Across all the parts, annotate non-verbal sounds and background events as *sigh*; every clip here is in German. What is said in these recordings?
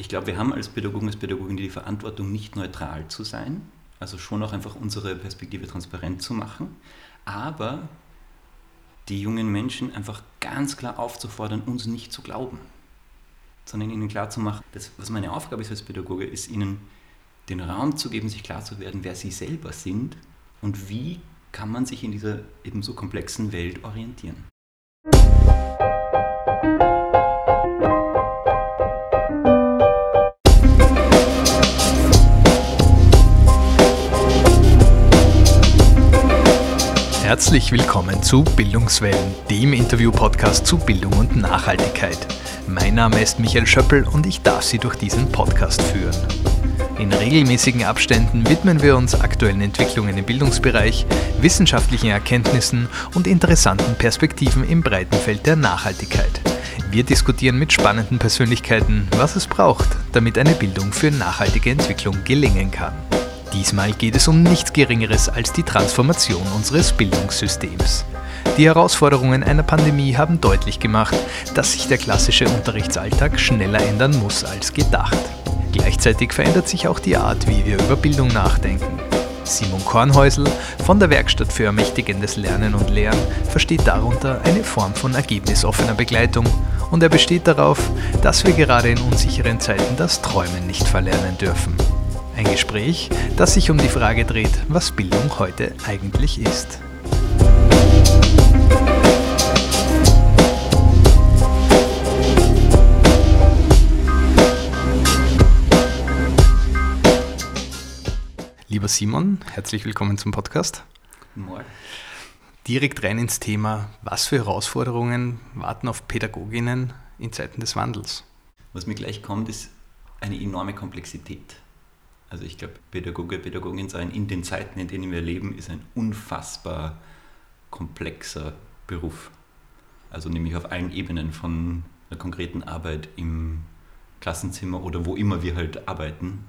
ich glaube, wir haben als Pädagogen, als Pädagogin die Verantwortung, nicht neutral zu sein, also schon auch einfach unsere Perspektive transparent zu machen, aber die jungen Menschen einfach ganz klar aufzufordern, uns nicht zu glauben, sondern ihnen klarzumachen, dass was meine Aufgabe ist als Pädagoge, ist ihnen den Raum zu geben, sich klar zu werden, wer sie selber sind und wie kann man sich in dieser eben so komplexen Welt orientieren. Herzlich willkommen zu Bildungswellen, dem Interview-Podcast zu Bildung und Nachhaltigkeit. Mein Name ist Michael Schöppel und ich darf Sie durch diesen Podcast führen. In regelmäßigen Abständen widmen wir uns aktuellen Entwicklungen im Bildungsbereich, wissenschaftlichen Erkenntnissen und interessanten Perspektiven im breiten Feld der Nachhaltigkeit. Wir diskutieren mit spannenden Persönlichkeiten, was es braucht, damit eine Bildung für nachhaltige Entwicklung gelingen kann. Diesmal geht es um nichts Geringeres als die Transformation unseres Bildungssystems. Die Herausforderungen einer Pandemie haben deutlich gemacht, dass sich der klassische Unterrichtsalltag schneller ändern muss als gedacht. Gleichzeitig verändert sich auch die Art, wie wir über Bildung nachdenken. Simon Kornhäusl von der Werkstatt für ermächtigendes Lernen und Lehren versteht darunter eine Form von ergebnisoffener Begleitung und er besteht darauf, dass wir gerade in unsicheren Zeiten das Träumen nicht verlernen dürfen. Ein Gespräch, das sich um die Frage dreht, was Bildung heute eigentlich ist. Lieber Simon, herzlich willkommen zum Podcast. Morgen. Direkt rein ins Thema, was für Herausforderungen warten auf Pädagoginnen in Zeiten des Wandels? Was mir gleich kommt, ist eine enorme Komplexität. Also ich glaube, Pädagoge, Pädagogin sein in den Zeiten, in denen wir leben, ist ein unfassbar komplexer Beruf. Also nämlich auf allen Ebenen von einer konkreten Arbeit im Klassenzimmer oder wo immer wir halt arbeiten,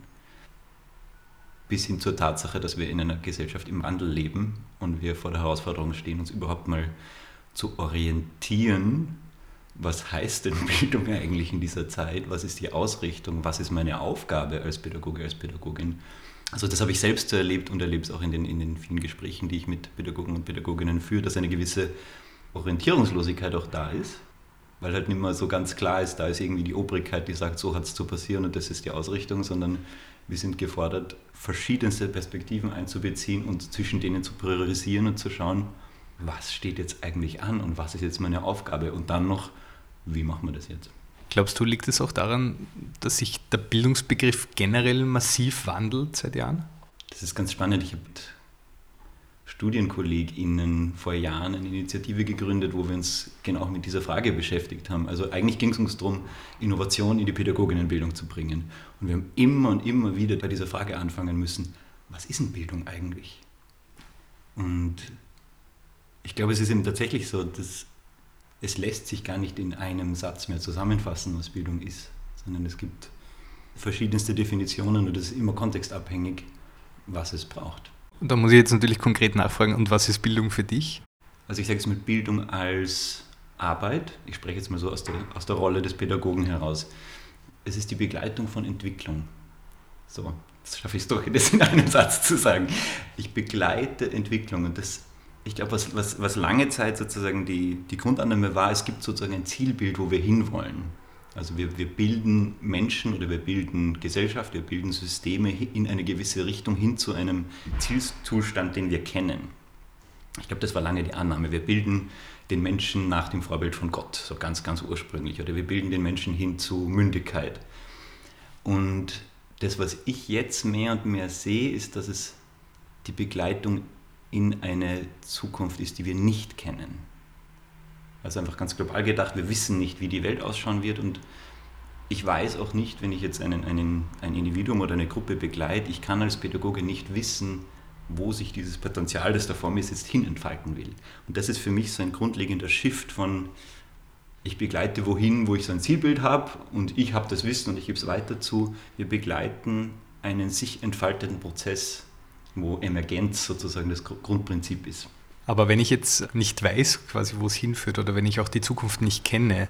bis hin zur Tatsache, dass wir in einer Gesellschaft im Wandel leben und wir vor der Herausforderung stehen, uns überhaupt mal zu orientieren was heißt denn *laughs* Bildung eigentlich in dieser Zeit? Was ist die Ausrichtung? Was ist meine Aufgabe als Pädagoge, als Pädagogin? Also das habe ich selbst erlebt und erlebe es auch in den, in den vielen Gesprächen, die ich mit Pädagogen und Pädagoginnen führe, dass eine gewisse Orientierungslosigkeit auch da ist, weil halt nicht mehr so ganz klar ist, da ist irgendwie die Obrigkeit, die sagt, so hat es zu passieren und das ist die Ausrichtung, sondern wir sind gefordert, verschiedenste Perspektiven einzubeziehen und zwischen denen zu priorisieren und zu schauen, was steht jetzt eigentlich an und was ist jetzt meine Aufgabe und dann noch wie machen wir das jetzt? Glaubst du, liegt es auch daran, dass sich der Bildungsbegriff generell massiv wandelt seit Jahren? Das ist ganz spannend. Ich habe mit StudienkollegInnen vor Jahren eine Initiative gegründet, wo wir uns genau mit dieser Frage beschäftigt haben. Also eigentlich ging es uns darum, Innovation in die Pädagoginnenbildung zu bringen. Und wir haben immer und immer wieder bei dieser Frage anfangen müssen, was ist denn Bildung eigentlich? Und ich glaube, es ist eben tatsächlich so, dass es lässt sich gar nicht in einem Satz mehr zusammenfassen, was Bildung ist, sondern es gibt verschiedenste Definitionen und es ist immer kontextabhängig, was es braucht. Und da muss ich jetzt natürlich konkret nachfragen, und was ist Bildung für dich? Also ich sage es mit Bildung als Arbeit, ich spreche jetzt mal so aus der, aus der Rolle des Pädagogen heraus. Es ist die Begleitung von Entwicklung. So, jetzt schaffe ich es doch, das in einem Satz zu sagen. Ich begleite Entwicklung und das ich glaube, was, was, was lange Zeit sozusagen die, die Grundannahme war, es gibt sozusagen ein Zielbild, wo wir hinwollen. Also wir, wir bilden Menschen oder wir bilden Gesellschaft, wir bilden Systeme in eine gewisse Richtung hin zu einem Zielzustand, den wir kennen. Ich glaube, das war lange die Annahme. Wir bilden den Menschen nach dem Vorbild von Gott, so ganz, ganz ursprünglich. Oder wir bilden den Menschen hin zu Mündigkeit. Und das, was ich jetzt mehr und mehr sehe, ist, dass es die Begleitung in eine Zukunft ist, die wir nicht kennen. Also einfach ganz global gedacht, wir wissen nicht, wie die Welt ausschauen wird und ich weiß auch nicht, wenn ich jetzt einen, einen, ein Individuum oder eine Gruppe begleite, ich kann als Pädagoge nicht wissen, wo sich dieses Potenzial, das da vor mir sitzt, hin entfalten will. Und das ist für mich so ein grundlegender Shift von, ich begleite wohin, wo ich so ein Zielbild habe und ich habe das Wissen und ich gebe es weiter zu. Wir begleiten einen sich entfaltenden Prozess wo Emergenz sozusagen das Grundprinzip ist. Aber wenn ich jetzt nicht weiß, quasi wo es hinführt oder wenn ich auch die Zukunft nicht kenne,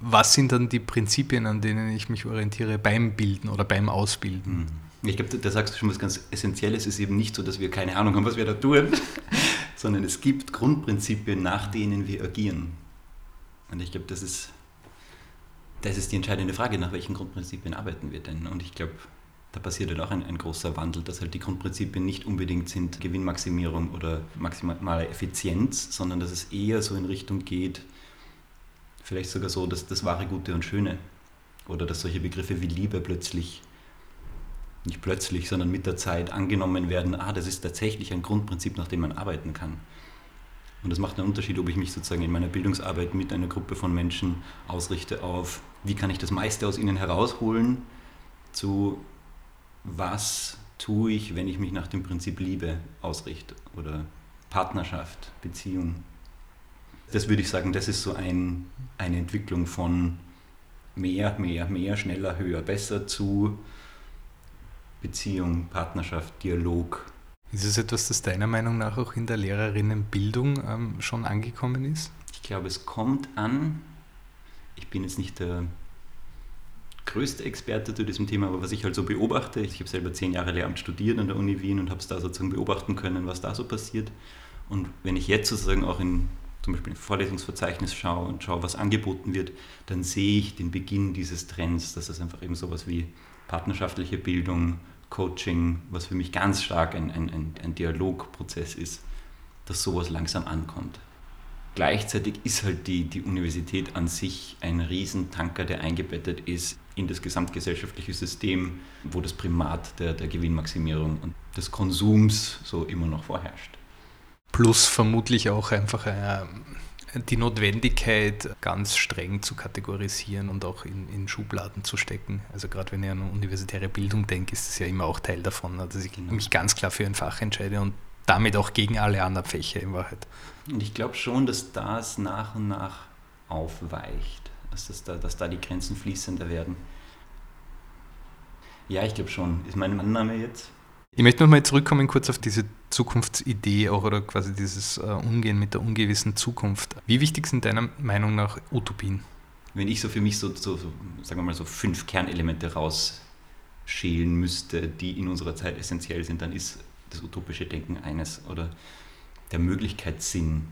was sind dann die Prinzipien, an denen ich mich orientiere beim Bilden oder beim Ausbilden? Mhm. Ich glaube, da sagst du schon was ganz Essentielles. Es ist eben nicht so, dass wir keine Ahnung haben, was wir da tun, *laughs* sondern es gibt Grundprinzipien, nach denen wir agieren. Und ich glaube, das ist, das ist die entscheidende Frage, nach welchen Grundprinzipien arbeiten wir denn? Und ich glaube, da passiert halt auch ein, ein, großer Wandel, dass halt die Grundprinzipien nicht unbedingt sind Gewinnmaximierung oder maximale Effizienz, sondern dass es eher so in Richtung geht, vielleicht sogar so, dass das wahre Gute und Schöne oder dass solche Begriffe wie Liebe plötzlich nicht plötzlich, sondern mit der Zeit angenommen werden, ah, das ist tatsächlich ein Grundprinzip, nach dem man arbeiten kann. Und das macht einen Unterschied, ob ich mich sozusagen in meiner Bildungsarbeit mit einer Gruppe von Menschen ausrichte auf, wie kann ich das meiste aus ihnen herausholen, zu was tue ich, wenn ich mich nach dem Prinzip Liebe ausrichte oder Partnerschaft, Beziehung. Das würde ich sagen, das ist so ein, eine Entwicklung von mehr, mehr, mehr, schneller, höher, besser zu Beziehung, Partnerschaft, Dialog. Ist es etwas, das deiner Meinung nach auch in der Lehrerinnenbildung ähm, schon angekommen ist? Ich glaube, es kommt an. Ich bin jetzt nicht der größte Experte zu diesem Thema, aber was ich halt so beobachte, ich habe selber zehn Jahre Lehramt studiert an der Uni Wien und habe es da sozusagen beobachten können, was da so passiert. Und wenn ich jetzt sozusagen auch in zum Beispiel ein Vorlesungsverzeichnis schaue und schaue, was angeboten wird, dann sehe ich den Beginn dieses Trends, dass es einfach eben sowas wie partnerschaftliche Bildung, Coaching, was für mich ganz stark ein, ein, ein Dialogprozess ist, dass sowas langsam ankommt. Gleichzeitig ist halt die, die Universität an sich ein Riesentanker, der eingebettet ist in das gesamtgesellschaftliche System, wo das Primat der, der Gewinnmaximierung und des Konsums so immer noch vorherrscht. Plus vermutlich auch einfach äh, die Notwendigkeit, ganz streng zu kategorisieren und auch in, in Schubladen zu stecken. Also gerade wenn ich an universitäre Bildung denke, ist das ja immer auch Teil davon, dass ich genau. mich ganz klar für ein Fach entscheide und damit auch gegen alle anderen Fächer in Wahrheit. Und ich glaube schon, dass das nach und nach aufweicht, dass, das da, dass da die Grenzen fließender werden. Ja, ich glaube schon. Ist meine Annahme jetzt? Ich möchte nochmal zurückkommen kurz auf diese Zukunftsidee auch oder quasi dieses äh, Umgehen mit der ungewissen Zukunft. Wie wichtig sind deiner Meinung nach Utopien? Wenn ich so für mich so, so, so sagen wir mal so fünf Kernelemente rausschälen müsste, die in unserer Zeit essentiell sind, dann ist das utopische Denken eines oder der Möglichkeitssinn.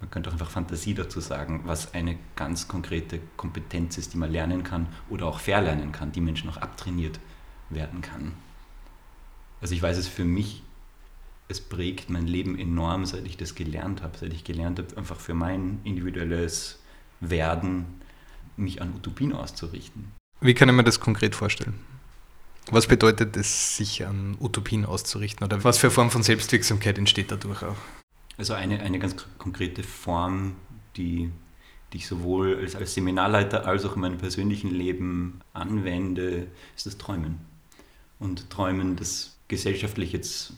Man könnte auch einfach Fantasie dazu sagen, was eine ganz konkrete Kompetenz ist, die man lernen kann oder auch verlernen kann, die Menschen auch abtrainiert werden kann. Also ich weiß es für mich, es prägt mein Leben enorm, seit ich das gelernt habe, seit ich gelernt habe, einfach für mein individuelles Werden mich an Utopien auszurichten. Wie kann ich mir das konkret vorstellen? Was bedeutet es, sich an Utopien auszurichten? Oder was für Form von Selbstwirksamkeit entsteht dadurch auch? Also eine, eine ganz konkrete Form, die, die ich sowohl als, als Seminarleiter als auch in meinem persönlichen Leben anwende, ist das Träumen. Und Träumen, das gesellschaftlich jetzt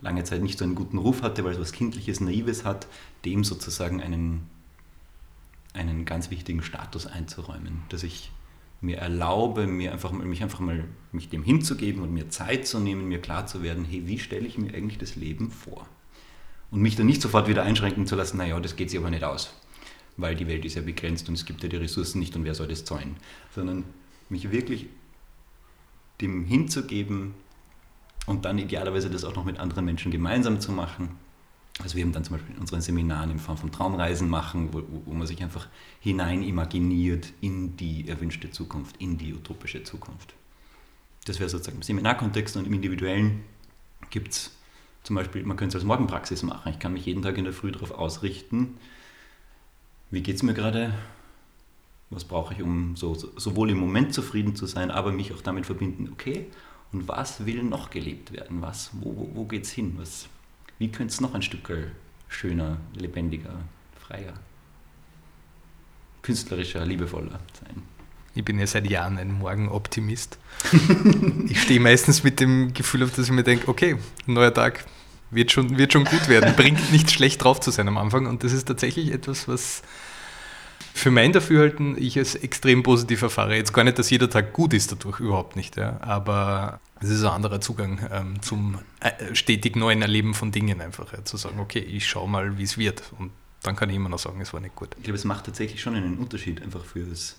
lange Zeit nicht so einen guten Ruf hatte, weil es was Kindliches, Naives hat, dem sozusagen einen, einen ganz wichtigen Status einzuräumen, dass ich mir erlaube, mir einfach, mich einfach mal mich dem hinzugeben und mir Zeit zu nehmen, mir klar zu werden, hey, wie stelle ich mir eigentlich das Leben vor? Und mich dann nicht sofort wieder einschränken zu lassen, naja, das geht sich aber nicht aus, weil die Welt ist ja begrenzt und es gibt ja die Ressourcen nicht und wer soll das zahlen? Sondern mich wirklich dem hinzugeben und dann idealerweise das auch noch mit anderen Menschen gemeinsam zu machen also wir haben dann zum Beispiel in unseren Seminaren in Form von Traumreisen machen, wo, wo man sich einfach hinein imaginiert in die erwünschte Zukunft, in die utopische Zukunft. Das wäre sozusagen im Seminarkontext und im Individuellen gibt es zum Beispiel, man könnte es als Morgenpraxis machen. Ich kann mich jeden Tag in der Früh darauf ausrichten, wie geht es mir gerade, was brauche ich, um so, sowohl im Moment zufrieden zu sein, aber mich auch damit verbinden, okay, und was will noch gelebt werden, was, wo, wo, wo geht es hin, was, wie könnte es noch ein Stück schöner, lebendiger, freier, künstlerischer, liebevoller sein? Ich bin ja seit Jahren ein Morgenoptimist. *laughs* ich stehe meistens mit dem Gefühl auf, dass ich mir denke, okay, neuer Tag wird schon, wird schon gut werden. Bringt nicht schlecht drauf zu sein am Anfang. Und das ist tatsächlich etwas, was für mein Dafürhalten ich es extrem positiv erfahre. Jetzt gar nicht, dass jeder Tag gut ist dadurch, überhaupt nicht. Ja. Aber es ist ein anderer Zugang ähm, zum äh, stetig neuen Erleben von Dingen einfach. Ja. Zu sagen, okay, ich schaue mal, wie es wird. Und dann kann ich immer noch sagen, es war nicht gut. Ich glaube, es macht tatsächlich schon einen Unterschied einfach fürs,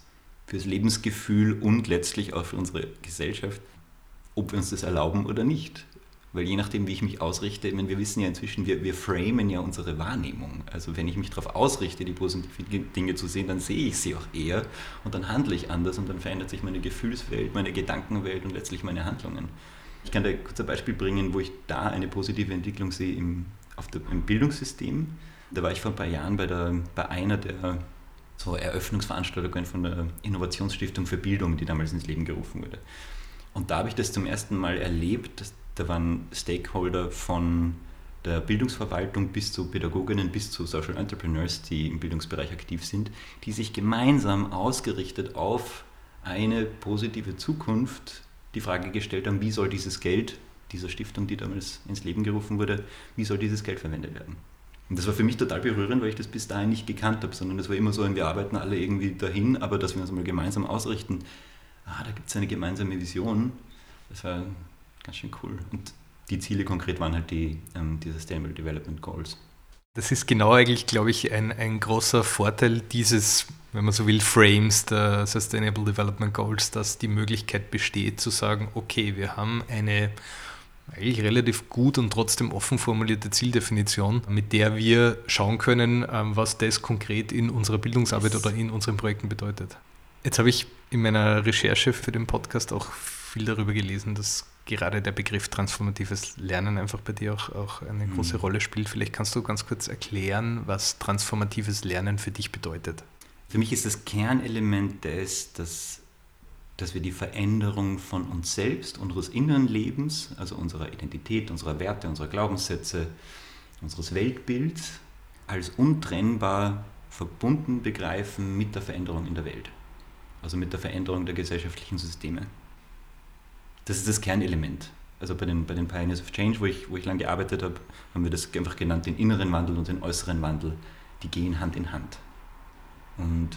fürs Lebensgefühl und letztlich auch für unsere Gesellschaft, ob wir uns das erlauben oder nicht. Weil je nachdem, wie ich mich ausrichte, ich wir wissen ja inzwischen, wir, wir framen ja unsere Wahrnehmung. Also wenn ich mich darauf ausrichte, die positiven Dinge zu sehen, dann sehe ich sie auch eher und dann handle ich anders und dann verändert sich meine Gefühlswelt, meine Gedankenwelt und letztlich meine Handlungen. Ich kann da kurz ein Beispiel bringen, wo ich da eine positive Entwicklung sehe im, der, im Bildungssystem. Da war ich vor ein paar Jahren bei, der, bei einer der so Eröffnungsveranstaltungen von der Innovationsstiftung für Bildung, die damals ins Leben gerufen wurde. Und da habe ich das zum ersten Mal erlebt, dass da waren Stakeholder von der Bildungsverwaltung bis zu Pädagoginnen, bis zu Social Entrepreneurs, die im Bildungsbereich aktiv sind, die sich gemeinsam ausgerichtet auf eine positive Zukunft die Frage gestellt haben, wie soll dieses Geld dieser Stiftung, die damals ins Leben gerufen wurde, wie soll dieses Geld verwendet werden? Und das war für mich total berührend, weil ich das bis dahin nicht gekannt habe, sondern das war immer so, wir arbeiten alle irgendwie dahin, aber dass wir uns mal gemeinsam ausrichten, ah, da gibt es eine gemeinsame Vision, das war ganz schön cool. Und die Ziele konkret waren halt die, ähm, die Sustainable Development Goals. Das ist genau eigentlich, glaube ich, ein, ein großer Vorteil dieses, wenn man so will, Frames der Sustainable Development Goals, dass die Möglichkeit besteht zu sagen, okay, wir haben eine eigentlich relativ gut und trotzdem offen formulierte Zieldefinition, mit der wir schauen können, ähm, was das konkret in unserer Bildungsarbeit oder in unseren Projekten bedeutet. Jetzt habe ich in meiner Recherche für den Podcast auch viel darüber gelesen, dass gerade der Begriff transformatives Lernen einfach bei dir auch, auch eine mhm. große Rolle spielt. Vielleicht kannst du ganz kurz erklären, was transformatives Lernen für dich bedeutet. Für mich ist das Kernelement des, dass dass wir die Veränderung von uns selbst, unseres inneren Lebens, also unserer Identität, unserer Werte, unserer Glaubenssätze, unseres Weltbilds als untrennbar verbunden begreifen mit der Veränderung in der Welt, also mit der Veränderung der gesellschaftlichen Systeme. Das ist das Kernelement. Also bei den, bei den Pioneers of Change, wo ich, wo ich lange gearbeitet habe, haben wir das einfach genannt, den inneren Wandel und den äußeren Wandel, die gehen Hand in Hand. Und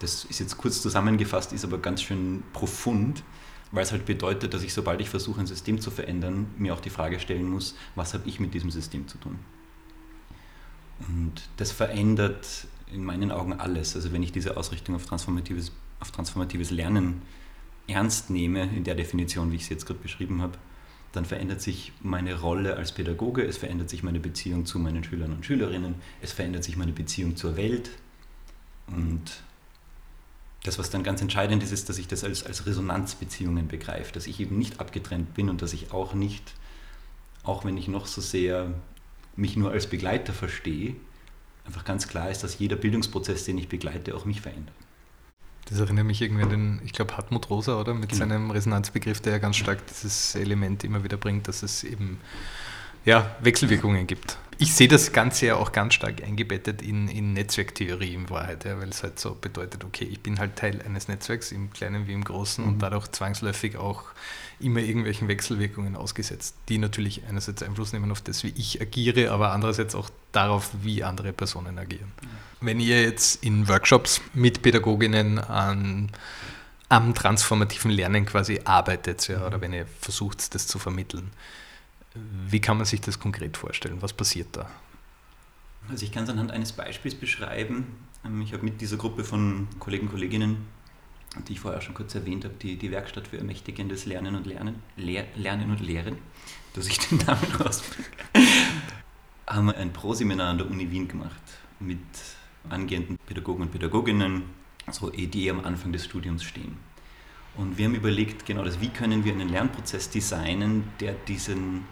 das ist jetzt kurz zusammengefasst, ist aber ganz schön profund, weil es halt bedeutet, dass ich, sobald ich versuche, ein System zu verändern, mir auch die Frage stellen muss, was habe ich mit diesem System zu tun? Und das verändert in meinen Augen alles. Also wenn ich diese Ausrichtung auf transformatives, auf transformatives Lernen ernst nehme, in der Definition, wie ich es jetzt gerade beschrieben habe, dann verändert sich meine Rolle als Pädagoge, es verändert sich meine Beziehung zu meinen Schülern und Schülerinnen, es verändert sich meine Beziehung zur Welt und das, was dann ganz entscheidend ist, ist, dass ich das als, als Resonanzbeziehungen begreife, dass ich eben nicht abgetrennt bin und dass ich auch nicht, auch wenn ich noch so sehr mich nur als Begleiter verstehe, einfach ganz klar ist, dass jeder Bildungsprozess, den ich begleite, auch mich verändert. Das erinnert mich irgendwie an den, ich glaube, Hartmut Rosa, oder? Mit genau. seinem Resonanzbegriff, der ja ganz stark dieses Element immer wieder bringt, dass es eben ja, Wechselwirkungen gibt. Ich sehe das Ganze ja auch ganz stark eingebettet in, in Netzwerktheorie in Wahrheit, ja, weil es halt so bedeutet, okay, ich bin halt Teil eines Netzwerks, im Kleinen wie im Großen, mhm. und dadurch zwangsläufig auch immer irgendwelchen Wechselwirkungen ausgesetzt, die natürlich einerseits Einfluss nehmen auf das, wie ich agiere, aber andererseits auch darauf, wie andere Personen agieren. Mhm. Wenn ihr jetzt in Workshops mit Pädagoginnen an am transformativen Lernen quasi arbeitet, ja, oder wenn ihr versucht, das zu vermitteln. Wie kann man sich das konkret vorstellen? Was passiert da? Also ich kann es anhand eines Beispiels beschreiben. Ähm, ich habe mit dieser Gruppe von Kollegen und Kolleginnen, die ich vorher schon kurz erwähnt habe, die, die Werkstatt für ermächtigendes Lernen und Lernen, Lehr, Lernen und Lehren, *laughs* dass ich den Namen rausbringe, *laughs* haben wir ein Pro-Seminar an der Uni Wien gemacht mit angehenden Pädagogen und Pädagoginnen, so die am Anfang des Studiums stehen. Und wir haben überlegt, genau das, wie können wir einen Lernprozess designen, der diesen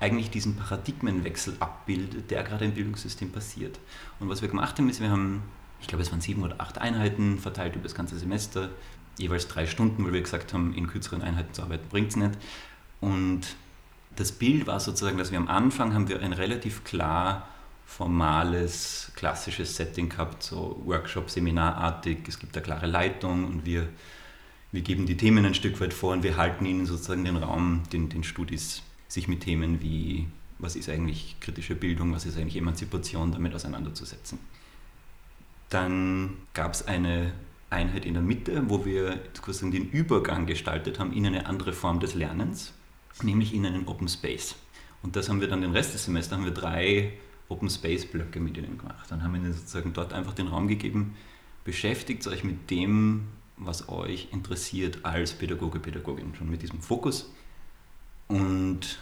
eigentlich diesen Paradigmenwechsel abbildet, der gerade im Bildungssystem passiert. Und was wir gemacht haben, ist, wir haben, ich glaube, es waren sieben oder acht Einheiten verteilt über das ganze Semester, jeweils drei Stunden, weil wir gesagt haben, in kürzeren Einheiten zu arbeiten bringt es nicht. Und das Bild war sozusagen, dass wir am Anfang haben wir ein relativ klar formales, klassisches Setting gehabt, so Workshop, Seminarartig, es gibt eine klare Leitung und wir, wir geben die Themen ein Stück weit vor und wir halten ihnen sozusagen den Raum, den, den Studis sich mit Themen wie, was ist eigentlich kritische Bildung, was ist eigentlich Emanzipation, damit auseinanderzusetzen. Dann gab es eine Einheit in der Mitte, wo wir sozusagen den Übergang gestaltet haben in eine andere Form des Lernens, nämlich in einen Open Space. Und das haben wir dann den Rest des Semesters, haben wir drei Open Space Blöcke mit ihnen gemacht. Dann haben wir ihnen sozusagen dort einfach den Raum gegeben, beschäftigt euch mit dem, was euch interessiert als Pädagoge, Pädagogin, schon mit diesem Fokus. Und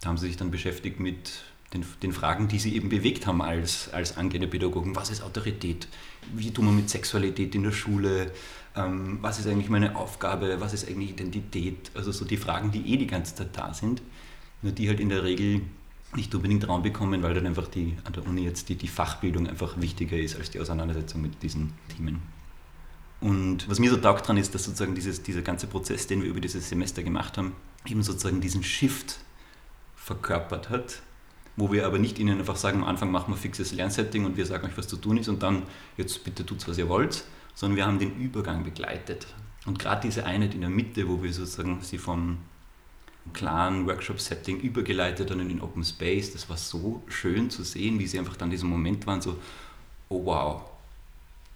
da haben sie sich dann beschäftigt mit den, den, Fragen, die sie eben bewegt haben als, als angehende Pädagogen. Was ist Autorität? Wie tun wir mit Sexualität in der Schule? Ähm, was ist eigentlich meine Aufgabe? Was ist eigentlich Identität? Also so die Fragen, die eh die ganze Zeit da sind, nur die halt in der Regel nicht unbedingt Raum bekommen, weil dann einfach die, an der Uni jetzt die, die Fachbildung einfach wichtiger ist als die Auseinandersetzung mit diesen Themen. Und was mir so taugt dran ist, dass sozusagen dieses, dieser ganze Prozess, den wir über dieses Semester gemacht haben, eben sozusagen diesen Shift verkörpert hat, wo wir aber nicht ihnen einfach sagen, am Anfang machen wir fixes Lernsetting und wir sagen euch, was zu tun ist und dann jetzt bitte tut's, was ihr wollt, sondern wir haben den Übergang begleitet. Und gerade diese Einheit in der Mitte, wo wir sozusagen sie vom klaren Workshop-Setting übergeleitet haben in den Open Space, das war so schön zu sehen, wie sie einfach dann diesen Moment waren, so, oh wow,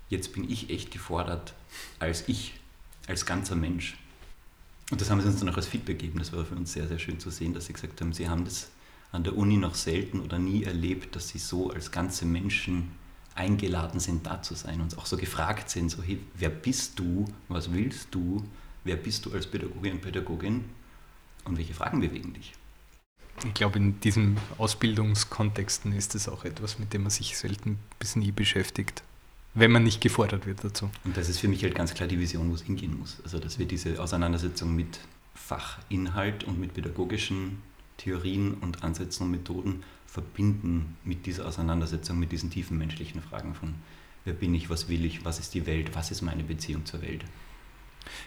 jetzt bin ich echt gefordert als ich, als ganzer Mensch. Und das haben sie uns dann auch als Feedback gegeben. Das war für uns sehr, sehr schön zu sehen, dass sie gesagt haben, sie haben das an der Uni noch selten oder nie erlebt, dass sie so als ganze Menschen eingeladen sind, da zu sein und auch so gefragt sind, so, hey, wer bist du, was willst du, wer bist du als Pädagogin und Pädagogin und welche Fragen bewegen dich? Ich glaube, in diesen Ausbildungskontexten ist es auch etwas, mit dem man sich selten bis nie beschäftigt, wenn man nicht gefordert wird dazu. Und das ist für mich halt ganz klar die Vision, wo es hingehen muss. Also, dass wir diese Auseinandersetzung mit Fachinhalt und mit pädagogischen Theorien und Ansätzen und Methoden verbinden mit dieser Auseinandersetzung, mit diesen tiefen menschlichen Fragen von wer bin ich, was will ich, was ist die Welt, was ist meine Beziehung zur Welt.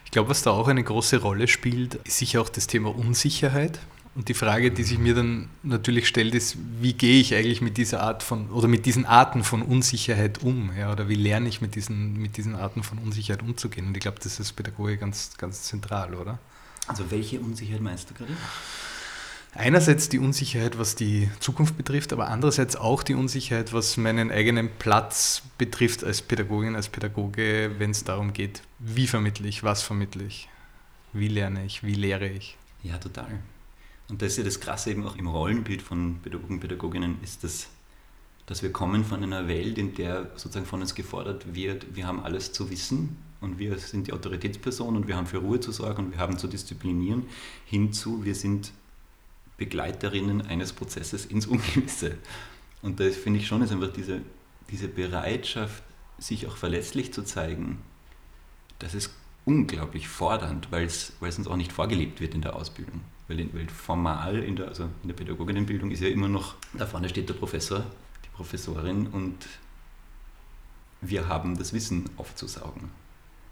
Ich glaube, was da auch eine große Rolle spielt, ist sicher auch das Thema Unsicherheit. Und die Frage, die sich mir dann natürlich stellt, ist, wie gehe ich eigentlich mit dieser Art von oder mit diesen Arten von Unsicherheit um? Ja, oder wie lerne ich mit diesen, mit diesen Arten von Unsicherheit umzugehen? Und ich glaube, das ist Pädagogie ganz, ganz zentral, oder? Also welche Unsicherheit meinst du gerade? Einerseits die Unsicherheit, was die Zukunft betrifft, aber andererseits auch die Unsicherheit, was meinen eigenen Platz betrifft als Pädagogin, als Pädagoge, wenn es darum geht, wie vermittle ich, was vermittle ich, wie lerne ich, wie lehre ich. Ja, total. Und das ist ja das Krasse eben auch im Rollenbild von Pädagogen, und Pädagoginnen, ist das, dass wir kommen von einer Welt, in der sozusagen von uns gefordert wird, wir haben alles zu wissen und wir sind die Autoritätsperson und wir haben für Ruhe zu sorgen und wir haben zu disziplinieren, hinzu, wir sind Begleiterinnen eines Prozesses ins Ungewisse. Und da finde ich schon, ist einfach diese, diese Bereitschaft, sich auch verletzlich zu zeigen, das ist unglaublich fordernd, weil es uns auch nicht vorgelebt wird in der Ausbildung. Weil, weil formal in der, also in der Pädagoginnenbildung ist ja immer noch, da vorne steht der Professor, die Professorin und wir haben das Wissen aufzusaugen.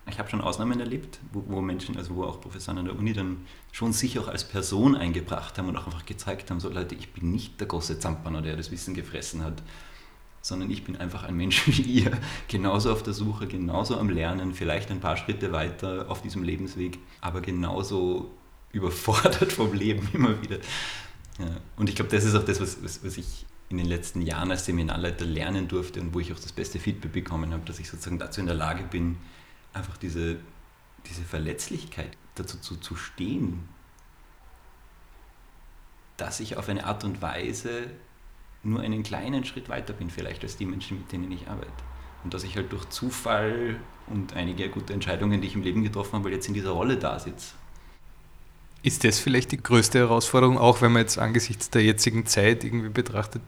Ich habe schon Ausnahmen erlebt, wo, wo, Menschen, also wo auch Professoren an der Uni dann schon sich auch als Person eingebracht haben und auch einfach gezeigt haben, so Leute, ich bin nicht der große Zampano, der das Wissen gefressen hat, sondern ich bin einfach ein Mensch wie *laughs* ihr, genauso auf der Suche, genauso am Lernen, vielleicht ein paar Schritte weiter auf diesem Lebensweg, aber genauso überfordert vom Leben immer wieder. Ja. Und ich glaube, das ist auch das, was, was, was ich in den letzten Jahren als Seminarleiter lernen durfte und wo ich auch das beste Feedback bekommen habe, dass ich sozusagen dazu in der Lage bin, einfach diese, diese Verletzlichkeit dazu zu, zu stehen, dass ich auf eine Art und Weise nur einen kleinen Schritt weiter bin, vielleicht als die Menschen, mit denen ich arbeite. Und dass ich halt durch Zufall und einige gute Entscheidungen, die ich im Leben getroffen habe, jetzt in dieser Rolle da sitze. Ist das vielleicht die größte Herausforderung, auch wenn man jetzt angesichts der jetzigen Zeit irgendwie betrachtet,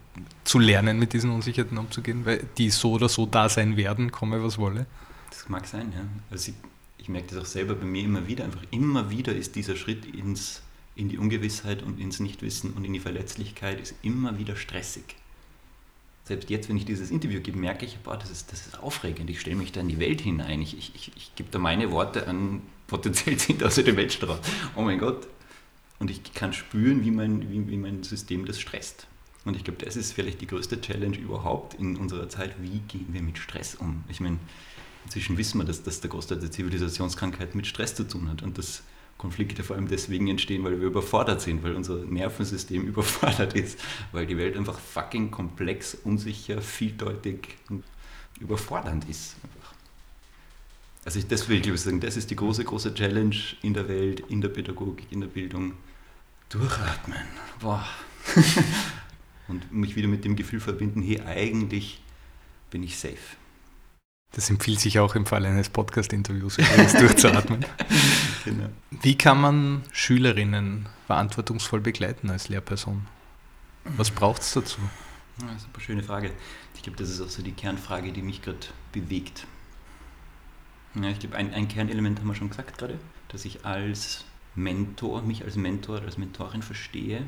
zu lernen, mit diesen Unsicherheiten umzugehen, weil die so oder so da sein werden, komme was wolle? Das mag sein, ja. Also ich, ich merke das auch selber bei mir immer wieder. Einfach immer wieder ist dieser Schritt ins, in die Ungewissheit und ins Nichtwissen und in die Verletzlichkeit ist immer wieder stressig. Selbst jetzt, wenn ich dieses Interview gebe, merke ich, boah, das ist, das ist aufregend. Ich stelle mich da in die Welt hinein. Ich, ich, ich, ich gebe da meine Worte an potenziell *laughs* 10.000 den Menschen drauf. Oh mein Gott. Und ich kann spüren, wie mein, wie, wie mein System das stresst. Und ich glaube, das ist vielleicht die größte Challenge überhaupt in unserer Zeit. Wie gehen wir mit Stress um? Ich meine, Inzwischen wissen wir, dass, dass der Großteil der Zivilisationskrankheiten mit Stress zu tun hat und dass Konflikte vor allem deswegen entstehen, weil wir überfordert sind, weil unser Nervensystem *laughs* überfordert ist, weil die Welt einfach fucking komplex, unsicher, vieldeutig und überfordernd ist. Also ich, das will ich sagen, das ist die große, große Challenge in der Welt, in der Pädagogik, in der Bildung. Durchatmen. Boah. *laughs* und mich wieder mit dem Gefühl verbinden, hey, eigentlich bin ich safe. Das empfiehlt sich auch im Fall eines Podcast-Interviews *laughs* durchzuatmen. *laughs* genau. Wie kann man Schülerinnen verantwortungsvoll begleiten als Lehrperson? Was braucht es dazu? Das ist eine schöne Frage. Ich glaube, das ist auch so die Kernfrage, die mich gerade bewegt. Ja, ich glaube, ein, ein Kernelement haben wir schon gesagt gerade, dass ich als Mentor, mich als Mentor oder als Mentorin verstehe,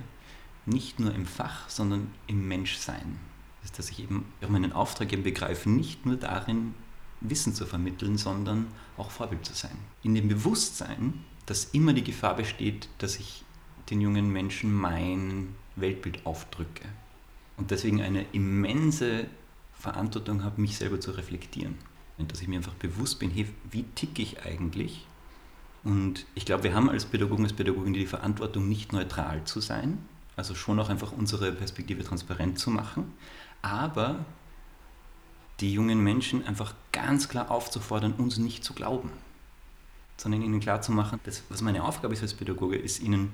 nicht nur im Fach, sondern im Menschsein. Das ist, dass ich eben meinen Auftrag eben begreife, nicht nur darin, Wissen zu vermitteln, sondern auch Vorbild zu sein. In dem Bewusstsein, dass immer die Gefahr besteht, dass ich den jungen Menschen mein Weltbild aufdrücke. Und deswegen eine immense Verantwortung habe, mich selber zu reflektieren. Dass ich mir einfach bewusst bin, hey, wie ticke ich eigentlich? Und ich glaube, wir haben als Pädagogen, als Pädagogin die Verantwortung, nicht neutral zu sein, also schon auch einfach unsere Perspektive transparent zu machen, aber die jungen Menschen einfach ganz klar aufzufordern, uns nicht zu glauben, sondern ihnen klarzumachen, dass was meine Aufgabe ist als Pädagoge, ist ihnen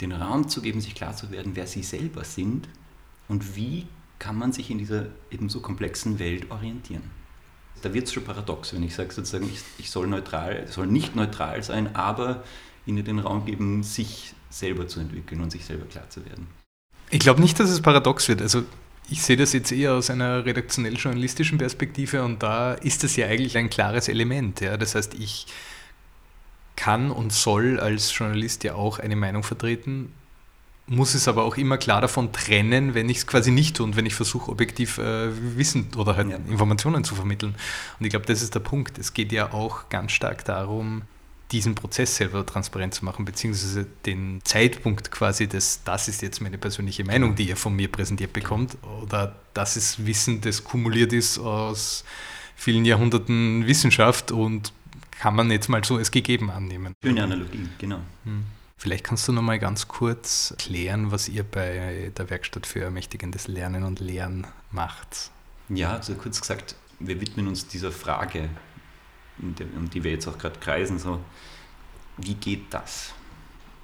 den Raum zu geben, sich klar zu werden, wer sie selber sind und wie kann man sich in dieser eben so komplexen Welt orientieren. Da wird es schon paradox, wenn ich sage sozusagen, ich, ich soll neutral, soll nicht neutral sein, aber ihnen den Raum geben, sich selber zu entwickeln und sich selber klar zu werden. Ich glaube nicht, dass es paradox wird. Also ich sehe das jetzt eher aus einer redaktionell-journalistischen Perspektive und da ist das ja eigentlich ein klares Element. Ja? Das heißt, ich kann und soll als Journalist ja auch eine Meinung vertreten, muss es aber auch immer klar davon trennen, wenn ich es quasi nicht tue und wenn ich versuche, objektiv äh, Wissen oder halt ja. Informationen zu vermitteln. Und ich glaube, das ist der Punkt. Es geht ja auch ganz stark darum, diesen Prozess selber transparent zu machen, beziehungsweise den Zeitpunkt quasi des, das ist jetzt meine persönliche Meinung, die ihr von mir präsentiert bekommt, oder das ist Wissen, das kumuliert ist aus vielen Jahrhunderten Wissenschaft und kann man jetzt mal so als gegeben annehmen. Schöne Analogie, genau. Hm. Vielleicht kannst du noch mal ganz kurz klären, was ihr bei der Werkstatt für ermächtigendes Lernen und Lehren macht. Ja, also kurz gesagt, wir widmen uns dieser Frage, um die wir jetzt auch gerade kreisen, so, wie geht das?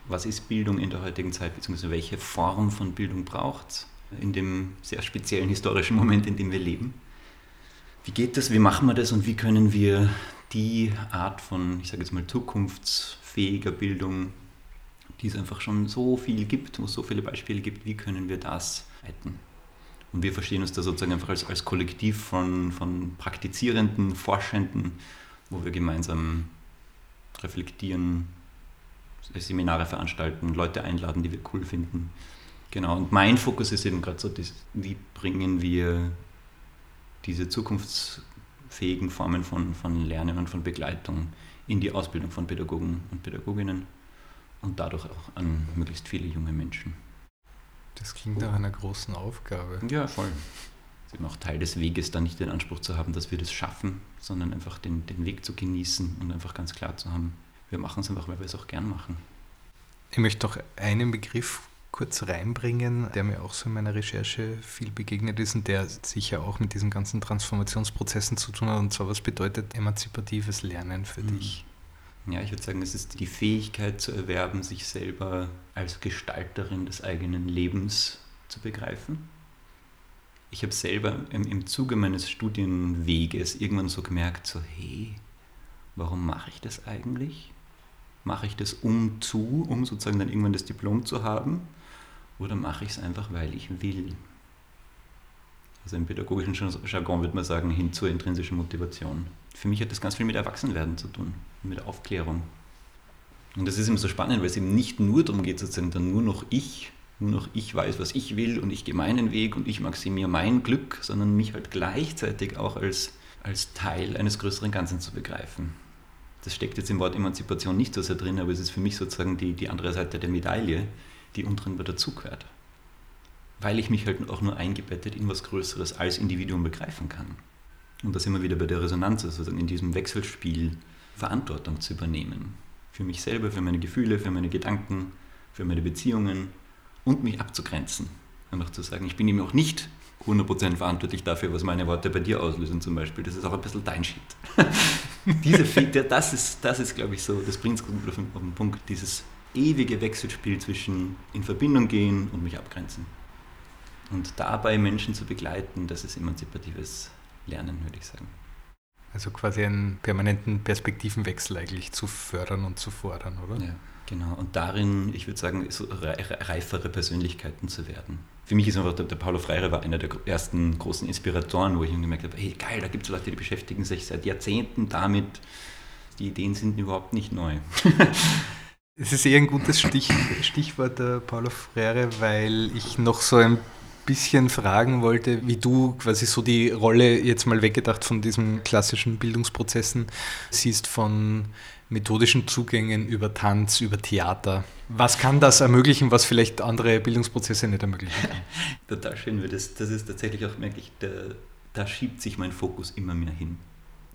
Was ist Bildung in der heutigen Zeit, beziehungsweise welche Form von Bildung braucht es in dem sehr speziellen historischen Moment, in dem wir leben? Wie geht das, wie machen wir das und wie können wir die Art von, ich sage jetzt mal, zukunftsfähiger Bildung, die es einfach schon so viel gibt, wo es so viele Beispiele gibt, wie können wir das halten? Und wir verstehen uns da sozusagen einfach als, als Kollektiv von, von praktizierenden, Forschenden, wo wir gemeinsam reflektieren, Seminare veranstalten, Leute einladen, die wir cool finden. Genau, und mein Fokus ist eben gerade so, wie bringen wir diese zukunftsfähigen Formen von, von Lernen und von Begleitung in die Ausbildung von Pädagogen und Pädagoginnen und dadurch auch an möglichst viele junge Menschen. Das klingt nach einer großen Aufgabe. Ja, voll eben auch Teil des Weges, da nicht den Anspruch zu haben, dass wir das schaffen, sondern einfach den, den Weg zu genießen und einfach ganz klar zu haben, wir machen es einfach, weil wir es auch gern machen. Ich möchte noch einen Begriff kurz reinbringen, der mir auch so in meiner Recherche viel begegnet ist und der sicher auch mit diesen ganzen Transformationsprozessen zu tun hat. Und zwar, was bedeutet emanzipatives Lernen für mhm. dich? Ja, ich würde sagen, es ist die Fähigkeit zu erwerben, sich selber als Gestalterin des eigenen Lebens zu begreifen ich habe selber im, Zuge meines Studienweges irgendwann so gemerkt, so hey, warum mache ich das eigentlich? Mache ich das um zu, um sozusagen dann irgendwann das Diplom zu haben? Oder mache ich es einfach, weil ich will? Also im pädagogischen Jargon würde man sagen, hin zur intrinsischen Motivation. Für mich hat das ganz viel mit Erwachsenwerden zu tun, mit Aufklärung. Und das ist immer so spannend, weil es eben nicht nur darum geht, sozusagen dann nur noch ich nur noch ich weiß, was ich will und ich gehe meinen Weg und ich maximiere mein Glück, sondern mich halt gleichzeitig auch als, als Teil eines größeren Ganzen zu begreifen. Das steckt jetzt im Wort Emanzipation nicht so sehr drin, aber es ist für mich sozusagen die, die andere Seite der Medaille, die unten dazugehört. Weil ich mich halt auch nur eingebettet in was Größeres als Individuum begreifen kann. Und das immer wieder bei der Resonanz, also in diesem Wechselspiel Verantwortung zu übernehmen. Für mich selber, für meine Gefühle, für meine Gedanken, für meine Beziehungen, und mich abzugrenzen. Auch zu sagen, ich bin eben auch nicht 100% verantwortlich dafür, was meine Worte bei dir auslösen zum Beispiel. Das ist auch ein bisschen dein Shit. *laughs* Diese das ist, das ist glaube ich so, das bringt es gut auf den Punkt, dieses ewige Wechselspiel zwischen in Verbindung gehen und mich abgrenzen. Und dabei Menschen zu begleiten, das ist emanzipatives Lernen, würde ich sagen. Also quasi einen permanenten Perspektivenwechsel eigentlich zu fördern und zu fordern, oder? Ja, genau. Und darin, ich würde sagen, so reifere Persönlichkeiten zu werden. Für mich ist einfach der, der Paulo Freire war einer der ersten großen Inspiratoren, wo ich gemerkt habe, hey geil, da gibt es Leute, die beschäftigen sich seit Jahrzehnten damit. Die Ideen sind überhaupt nicht neu. *laughs* Es ist eher ein gutes Stich, Stichwort, der Paulo Freire, weil ich noch so ein bisschen fragen wollte, wie du quasi so die Rolle jetzt mal weggedacht von diesen klassischen Bildungsprozessen siehst von methodischen Zugängen über Tanz, über Theater. Was kann das ermöglichen, was vielleicht andere Bildungsprozesse nicht ermöglichen? *laughs* Total schön, weil das, das ist tatsächlich auch, merke ich, da, da schiebt sich mein Fokus immer mehr hin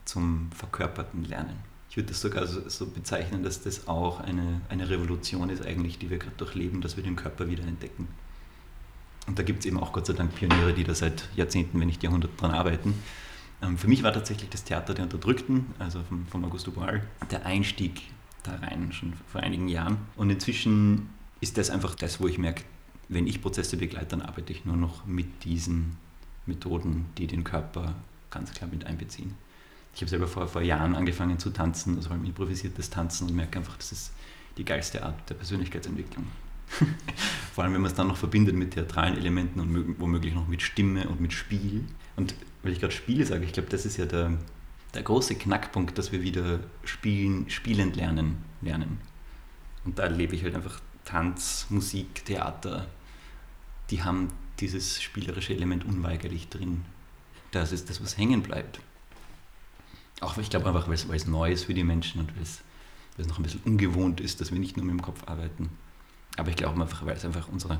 zum verkörperten Lernen. Ich würde das sogar so, so, bezeichnen, dass das auch eine, eine Revolution ist eigentlich, die wir gerade durchleben, dass wir den Körper wieder entdecken. Und da gibt es eben auch Gott sei Dank Pioniere, die da seit Jahrzehnten, wenn nicht Jahrhunderten dran arbeiten. Ähm, für mich war tatsächlich das Theater der Unterdrückten, also von, von Augusto Boal, der Einstieg da rein, schon vor einigen Jahren. Und inzwischen ist das einfach das, wo ich merke, wenn ich Prozesse begleite, dann arbeite ich nur noch mit diesen Methoden, die den Körper ganz klar mit einbeziehen. Ich habe selber vor, vor Jahren angefangen zu tanzen, also vor improvisiertes Tanzen und merke einfach, das ist die geilste Art der Persönlichkeitsentwicklung. *laughs* Vor allem, wenn man es dann noch verbindet mit theatralen Elementen und womöglich noch mit Stimme und mit Spiel. Und weil ich gerade Spiele sage, ich glaube, das ist ja der, der große Knackpunkt, dass wir wieder spielen, spielend lernen, lernen. Und da erlebe ich halt einfach Tanz, Musik, Theater, die haben dieses spielerische Element unweigerlich drin. Das ist das, was hängen bleibt. Auch ich glaube einfach, weil es neu ist für die Menschen und weil es noch ein bisschen ungewohnt ist, dass wir nicht nur mit dem Kopf arbeiten. Aber ich glaube einfach, weil es einfach unsere,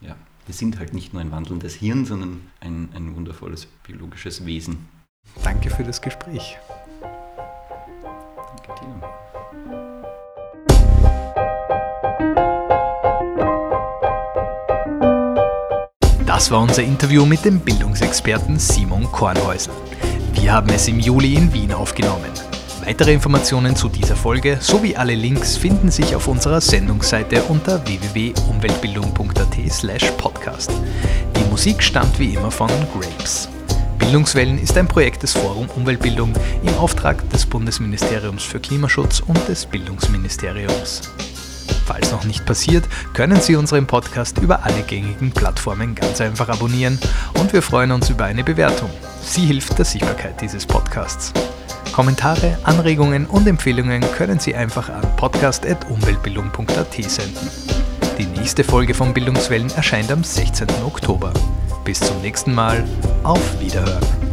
ja, wir sind halt nicht nur ein wandelndes Hirn, sondern ein, ein wundervolles biologisches Wesen. Danke für das Gespräch. Danke dir. Das war unser Interview mit dem Bildungsexperten Simon Kornhäusel. Wir haben es im Juli in Wien aufgenommen. Weitere Informationen zu dieser Folge sowie alle Links finden sich auf unserer Sendungsseite unter www.umweltbildung.at/podcast. Die Musik stammt wie immer von Grapes. Bildungswellen ist ein Projekt des Forum Umweltbildung im Auftrag des Bundesministeriums für Klimaschutz und des Bildungsministeriums. Falls noch nicht passiert, können Sie unseren Podcast über alle gängigen Plattformen ganz einfach abonnieren und wir freuen uns über eine Bewertung. Sie hilft der Sichtbarkeit dieses Podcasts. Kommentare, Anregungen und Empfehlungen können Sie einfach an podcast.umweltbildung.at senden. Die nächste Folge von Bildungswellen erscheint am 16. Oktober. Bis zum nächsten Mal. Auf Wiederhören.